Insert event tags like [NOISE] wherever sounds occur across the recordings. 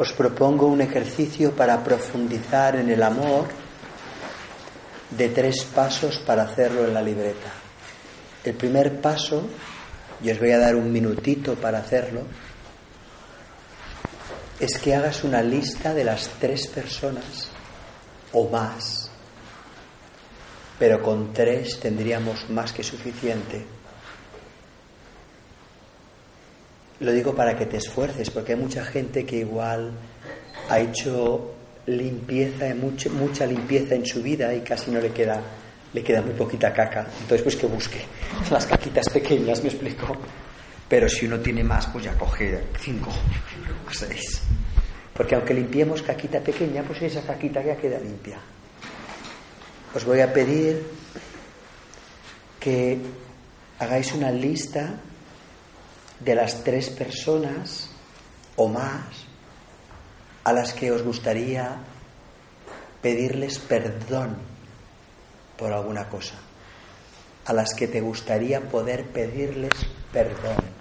os propongo un ejercicio para profundizar en el amor de tres pasos para hacerlo en la libreta. El primer paso, y os voy a dar un minutito para hacerlo, es que hagas una lista de las tres personas o más, pero con tres tendríamos más que suficiente. Lo digo para que te esfuerces, porque hay mucha gente que igual ha hecho limpieza, mucha, limpieza en su vida y casi no le queda, le queda muy poquita caca. Entonces, pues que busque las caquitas pequeñas, me explico. Pero si uno tiene más, pues ya coge cinco [LAUGHS] seis. Porque aunque limpiemos caquita pequeña, pues esa caquita ya queda limpia. Os voy a pedir que hagáis una lista de las tres personas o más a las que os gustaría pedirles perdón por alguna cosa, a las que te gustaría poder pedirles perdón.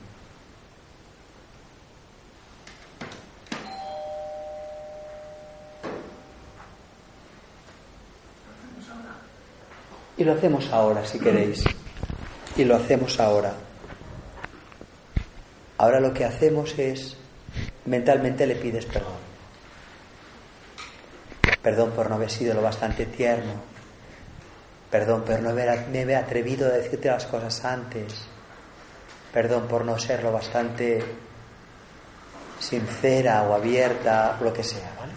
Y lo hacemos ahora, si queréis. Y lo hacemos ahora. Ahora lo que hacemos es, mentalmente le pides perdón. Perdón por no haber sido lo bastante tierno. Perdón por no haberme atrevido a decirte las cosas antes. Perdón por no ser lo bastante sincera o abierta, lo que sea, ¿vale?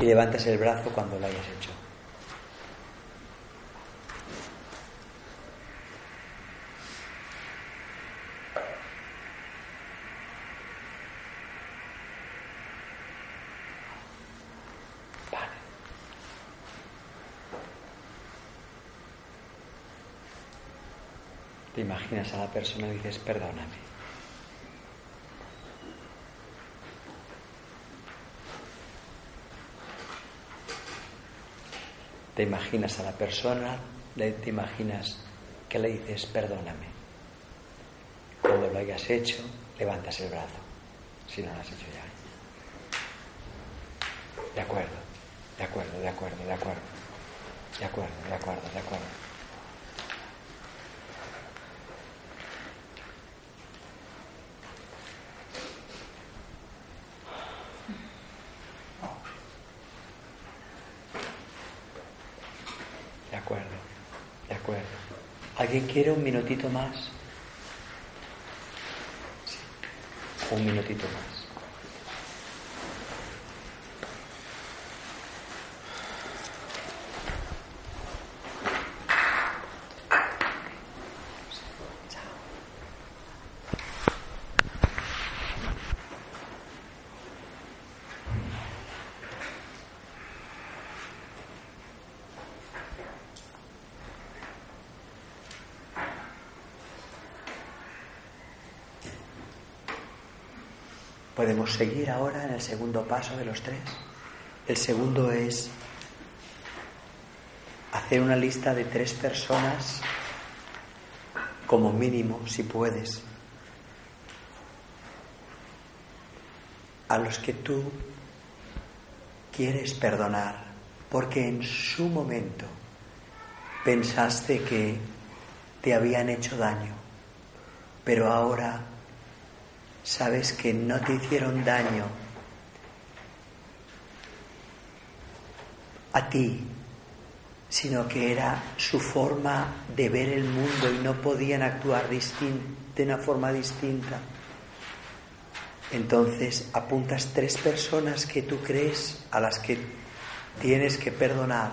Y levantas el brazo cuando lo hayas hecho. Imaginas a la persona y dices, perdóname. Te imaginas a la persona, te imaginas que le dices, perdóname. Cuando lo hayas hecho, levantas el brazo, si no lo has hecho ya. De acuerdo, de acuerdo, de acuerdo, de acuerdo, de acuerdo, de acuerdo, de acuerdo. ¿Alguien quiere un minutito más? Sí. Un minutito más. Podemos seguir ahora en el segundo paso de los tres. El segundo es hacer una lista de tres personas como mínimo, si puedes, a los que tú quieres perdonar, porque en su momento pensaste que te habían hecho daño, pero ahora sabes que no te hicieron daño a ti, sino que era su forma de ver el mundo y no podían actuar de una forma distinta. Entonces apuntas tres personas que tú crees a las que tienes que perdonar.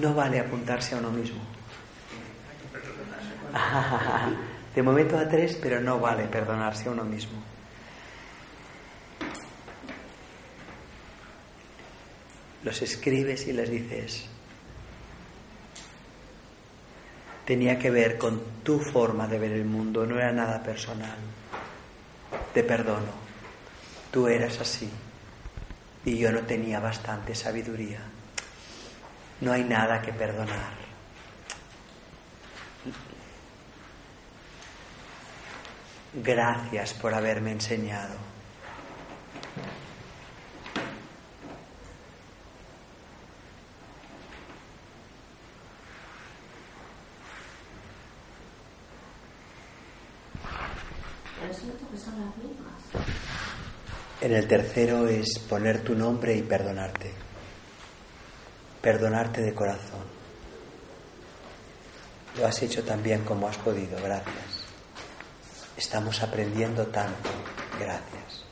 No vale apuntarse a uno mismo. [LAUGHS] De momento a tres, pero no vale perdonarse a uno mismo. Los escribes y les dices, tenía que ver con tu forma de ver el mundo, no era nada personal. Te perdono, tú eras así, y yo no tenía bastante sabiduría. No hay nada que perdonar. Gracias por haberme enseñado. En el tercero es poner tu nombre y perdonarte. Perdonarte de corazón. Lo has hecho tan bien como has podido, gracias. Estamos aprendiendo tanto, gracias.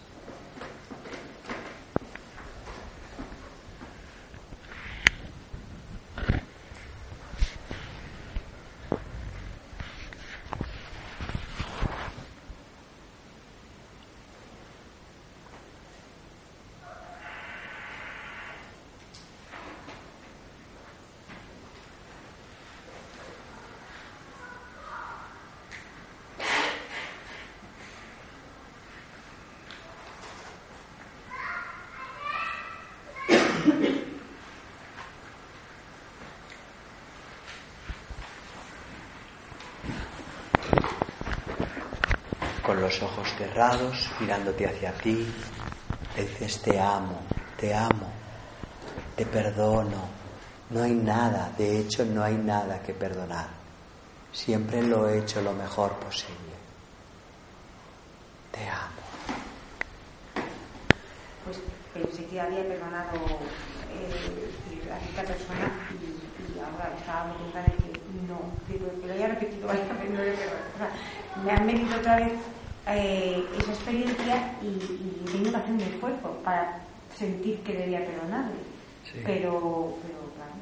Con los ojos cerrados, mirándote hacia ti, dices te amo, te amo, te perdono. No hay nada, de hecho no hay nada que perdonar. Siempre lo he hecho lo mejor posible. Te amo. Pues pensé que había perdonado eh, a esta persona y, ahora estaba muy que lo haya repetido varias veces, me han venido otra vez eh, esa experiencia y, y tengo que hacer un esfuerzo para sentir que debía perdonarle. Pero, pero claro.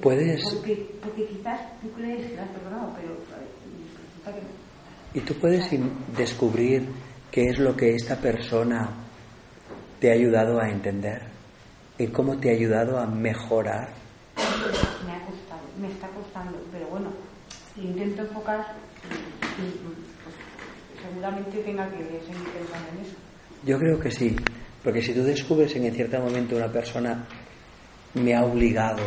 Puedes. Porque, porque, quizás tú crees que lo has perdonado, pero resulta que no. Y tú puedes descubrir qué es lo que esta persona te ha ayudado a entender y cómo te ha ayudado a mejorar. Me ha costado, me está costando, pero bueno, intento enfocar seguramente tenga que seguir pensando en eso. Yo creo que sí, porque si tú descubres en cierto momento una persona me ha obligado,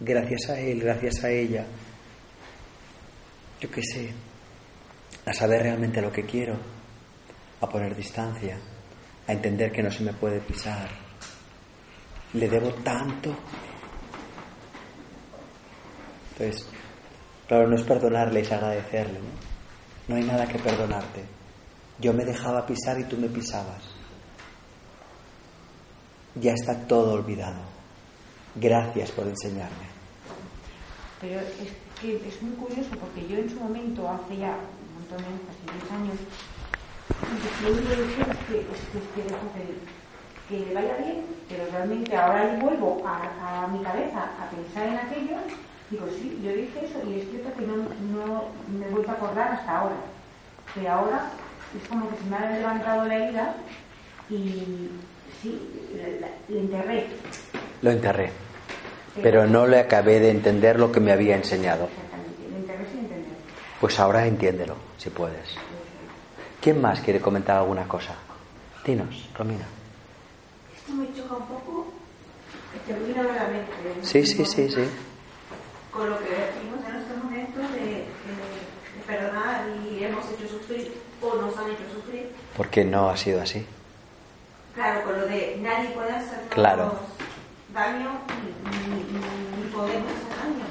gracias a él, gracias a ella, yo qué sé, a saber realmente lo que quiero, a poner distancia, a entender que no se me puede pisar. Le debo tanto. Entonces, claro, no es perdonarle, es agradecerle. ¿no? No hay nada que perdonarte. Yo me dejaba pisar y tú me pisabas. Ya está todo olvidado. Gracias por enseñarme. Pero es que es muy curioso porque yo en su momento, hace ya un montón de años, casi 10 años, lo único que que, que, que, le vaya bien, pero realmente ahora vuelvo a mi cabeza a pensar en aquello Digo, sí, yo dije eso y es cierto que no, no me he vuelto a acordar hasta ahora. Pero ahora es como que se me ha levantado la herida y sí, lo enterré. Lo enterré. Pero, no le acabé de entender lo que me había enseñado. Exactamente, lo enterré sin entender. Pues ahora entiéndelo, si puedes. ¿Quién más quiere comentar alguna cosa? Dinos, Romina. Esto me choca un poco. Te la mente. Sí, sí, sí, sí con lo que vivimos en estos momentos de, perdonar y hemos hecho sufrir o nos han hecho sufrir. Porque no ha sido así. Claro, con lo de nadie puede hacernos claro. daño ni, podemos hacer daño.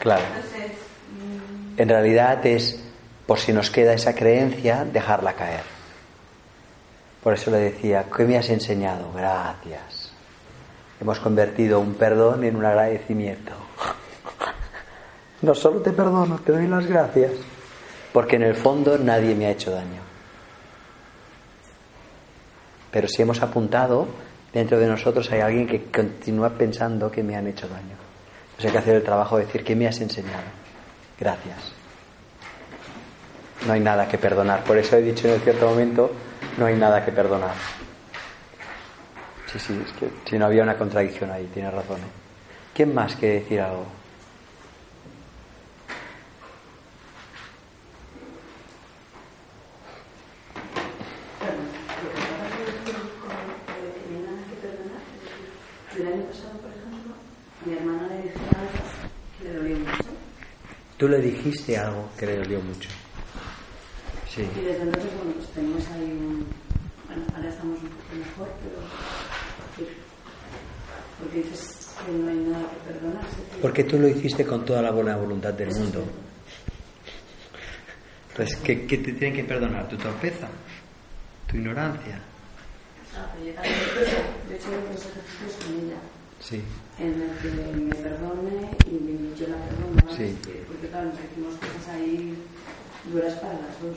Claro. Entonces, mm, en realidad es, por si nos queda esa creencia, dejarla caer. Por eso le decía, ¿qué me has enseñado? Gracias. Hemos convertido un perdón en un agradecimiento. No solo te perdono, te doy las gracias. Porque en el fondo nadie me ha hecho daño. Pero si hemos apuntado, dentro de nosotros hay alguien que continúa pensando que me han hecho daño. Entonces hay que hacer el trabajo de decir, ¿qué me has enseñado? Gracias. No hay nada que perdonar. Por eso he dicho en cierto momento, no hay nada que perdonar. Sí, sí, es que si no había una contradicción ahí, tiene razón. ¿eh? ¿Quién más quiere decir algo? El año pasado, por ejemplo, mi hermana le dijo algo que le dolió mucho. Tú le dijiste algo que le dolió mucho. Sí. Y desde entonces, bueno, pues tenemos ahí un... Bueno, ahora estamos un poco mejor, pero... Porque dices que no hay nada que perdonarse. tío. Porque tú lo hiciste con toda la buena voluntad del mundo. Entonces, ¿qué, qué te tienen que perdonar? ¿Tu torpeza? ¿Tu ignorancia? Ah, pero yo también yo he hecho unos ejercicios con ella. Sí. en el que me perdone y yo la perdono. Sí. Porque claro, nos hicimos cosas ahí duras para las dos.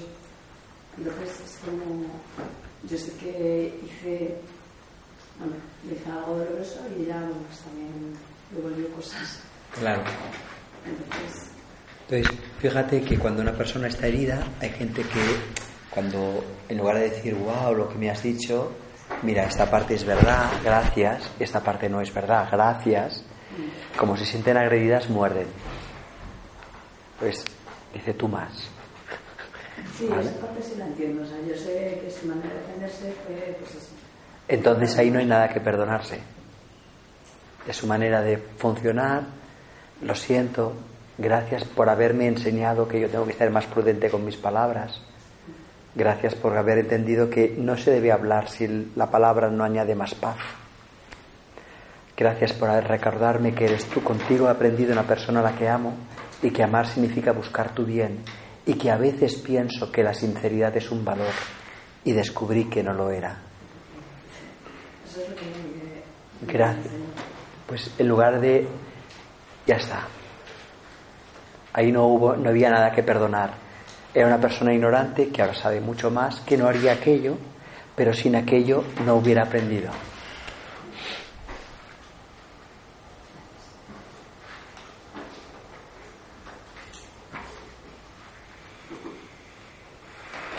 Entonces es como, yo sé que hice, bueno, le hice algo doloroso y ella pues, también devolvió cosas. Claro. Entonces, Entonces, fíjate que cuando una persona está herida, hay gente que cuando en lugar de decir, wow, lo que me has dicho, mira, esta parte es verdad, gracias, esta parte no es verdad, gracias, como se sienten agredidas, muerden. Pues dice tú más. sí, Vale. esa parte sí la entiendo. O sea, yo sé que su manera de defenderse fue pues así. Entonces ahí no hay nada que perdonarse. Es su manera de funcionar. Lo siento. Gracias por haberme enseñado que yo tengo que estar más prudente con mis palabras. Gracias por haber entendido que no se debe hablar si la palabra no añade más paz. Gracias por recordarme que eres tú. Contigo he aprendido una persona a la que amo y que amar significa buscar tu bien y que a veces pienso que la sinceridad es un valor y descubrí que no lo era. Gracias. Pues en lugar de ya está. Ahí no hubo, no había nada que perdonar. Era una persona ignorante que ahora sabe mucho más, que no haría aquello, pero sin aquello no hubiera aprendido.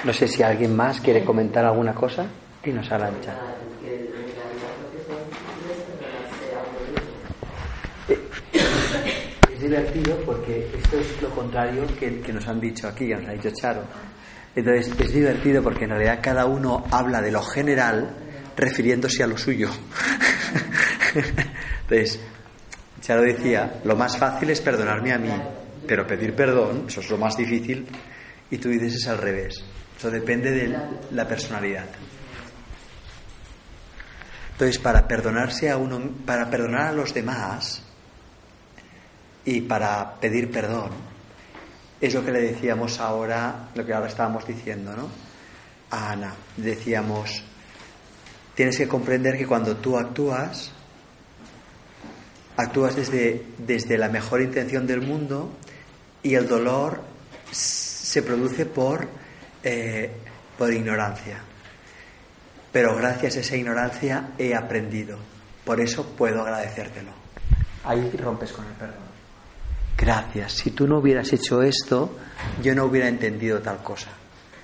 No sé si alguien más quiere comentar alguna cosa. Dinos, Arancha. Divertido porque esto es lo contrario que, que nos han dicho aquí, que nos ha dicho Charo. Entonces es divertido porque en realidad cada uno habla de lo general refiriéndose a lo suyo. [LAUGHS] Entonces, Charo decía, lo más fácil es perdonarme a mí, pero pedir perdón, eso es lo más difícil, y tú dices es al revés. Eso depende de la personalidad. Entonces, para perdonarse a uno, para perdonar a los demás y para pedir perdón, es lo que le decíamos ahora, lo que ahora estábamos diciendo, ¿no? A Ana, decíamos, tienes que comprender que cuando tú actúas, actúas desde, desde la mejor intención del mundo y el dolor se produce por, eh, por ignorancia. Pero gracias a esa ignorancia he aprendido. Por eso puedo agradecértelo. Ahí rompes con el perdón. Gracias. Si tú no hubieras hecho esto, yo no hubiera entendido tal cosa.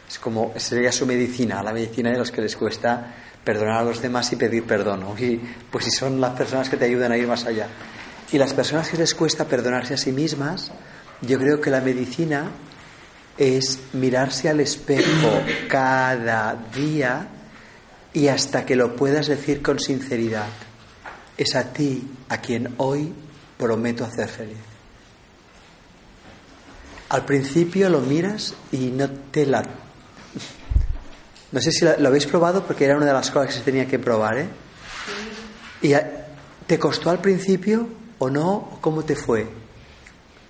Es como, sería su medicina, la medicina de los que les cuesta perdonar a los demás y pedir perdón. Y, pues si son las personas que te ayudan a ir más allá. Y las personas que les cuesta perdonarse a sí mismas, yo creo que la medicina es mirarse al espejo cada día y hasta que lo puedas decir con sinceridad. Es a ti a quien hoy prometo hacer feliz. Al principio lo miras y no te la... No sé si lo habéis probado porque era una de las cosas que se tenía que probar, ¿eh? ¿Y te costó al principio o no? ¿Cómo te fue?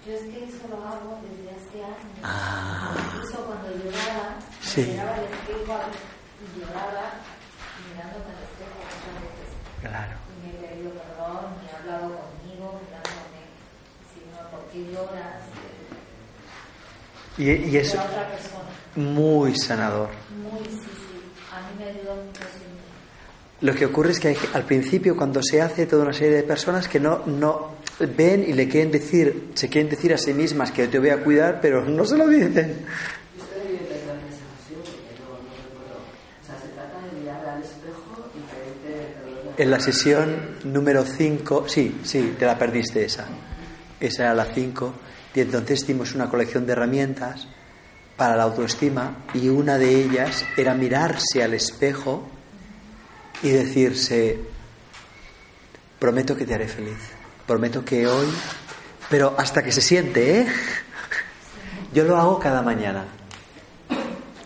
Yo es que eso lo hago desde hace años. Ah. Incluso cuando lloraba, Sí. miraba al espejo y lloraba mirándome al espejo muchas veces. Claro. Y me he pedido perdón, me he hablado conmigo, mirándome, diciendo, ¿por qué lloras? Y, y es muy sanador. Muy, sí, sí. A mí me ayudó mucho siempre. Lo que ocurre es que hay- al principio cuando se hace toda una serie de personas que no, no ven y le quieren decir, se quieren decir a sí mismas que te voy a cuidar, pero no se lo dicen. Usted debió empezar en esa sesión porque no, no recuerdo. O sea, se trata de mirar al espejo y pedirte perdón. En la sesión número 5, sí, sí, te la perdiste esa. Esa era la 5. Y entonces dimos una colección de herramientas para la autoestima y una de ellas era mirarse al espejo y decirse, prometo que te haré feliz. Prometo que hoy, pero hasta que se siente, ¿eh? Yo lo hago cada mañana.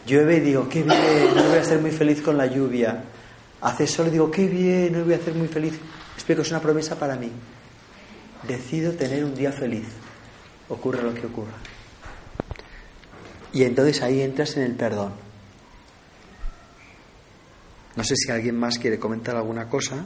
Llueve y digo, qué bien, hoy voy a ser muy feliz con la lluvia. Hace sol y digo, qué bien, hoy voy a ser muy feliz. Explico, es una promesa para mí. Decido tener un día feliz, ocurra lo que ocurra. Y entonces ahí entras en el perdón. No sé si alguien más quiere comentar alguna cosa.